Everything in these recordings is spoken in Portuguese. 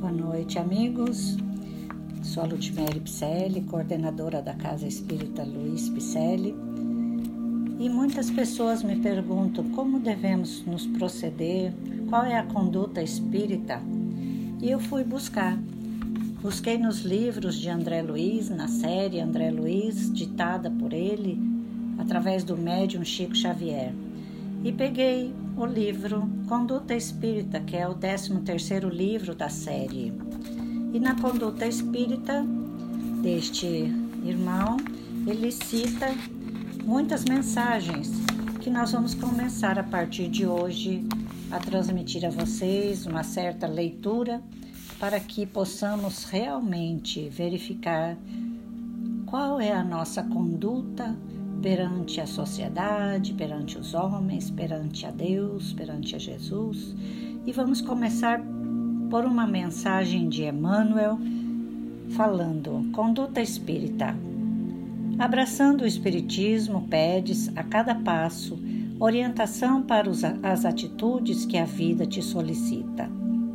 Boa noite, amigos. Sou a Ludmere Picelli, coordenadora da Casa Espírita Luiz Picelli. E muitas pessoas me perguntam como devemos nos proceder, qual é a conduta espírita. E eu fui buscar. Busquei nos livros de André Luiz, na série André Luiz, ditada por ele, através do médium Chico Xavier. E peguei o livro Conduta Espírita, que é o 13º livro da série. E na Conduta Espírita deste irmão, ele cita muitas mensagens que nós vamos começar a partir de hoje a transmitir a vocês uma certa leitura para que possamos realmente verificar qual é a nossa conduta perante a sociedade, perante os homens, perante a Deus, perante a Jesus. E vamos começar por uma mensagem de Emmanuel falando conduta espírita. Abraçando o espiritismo, pedes a cada passo orientação para as atitudes que a vida te solicita.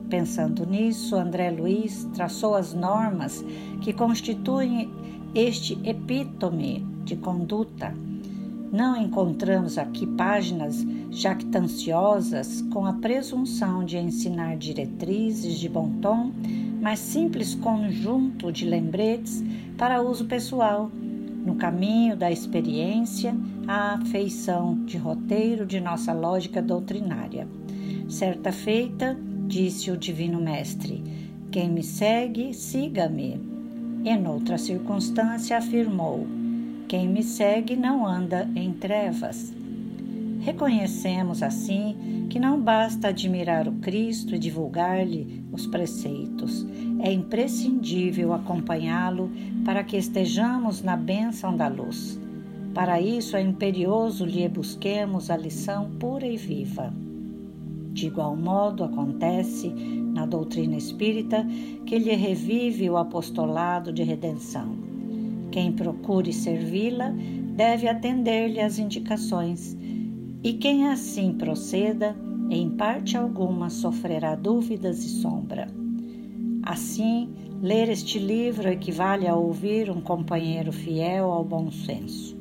Pensando nisso, André Luiz traçou as normas que constituem este epítome de conduta. Não encontramos aqui páginas jactanciosas com a presunção de ensinar diretrizes de bom tom, mas simples conjunto de lembretes para uso pessoal, no caminho da experiência à afeição de roteiro de nossa lógica doutrinária. Certa feita, disse o Divino Mestre: Quem me segue, siga-me. Em outra circunstância, afirmou: quem me segue não anda em trevas. Reconhecemos assim que não basta admirar o Cristo e divulgar-lhe os preceitos. É imprescindível acompanhá-lo para que estejamos na bênção da luz. Para isso é imperioso lhe busquemos a lição pura e viva. De igual modo, acontece na doutrina espírita que lhe revive o apostolado de redenção quem procure servi-la deve atender-lhe as indicações, e quem assim proceda, em parte alguma sofrerá dúvidas e sombra. Assim, ler este livro equivale a ouvir um companheiro fiel ao bom senso.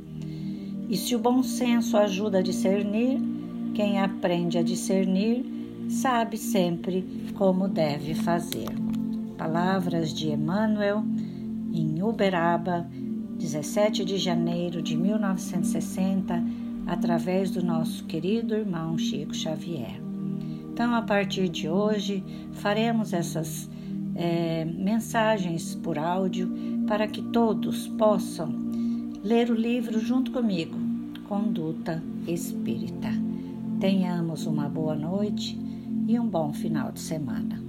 E se o bom senso ajuda a discernir, quem aprende a discernir sabe sempre como deve fazer. Palavras de Emmanuel em Uberaba, 17 de janeiro de 1960, através do nosso querido irmão Chico Xavier. Então, a partir de hoje, faremos essas é, mensagens por áudio para que todos possam ler o livro junto comigo, Conduta Espírita. Tenhamos uma boa noite e um bom final de semana.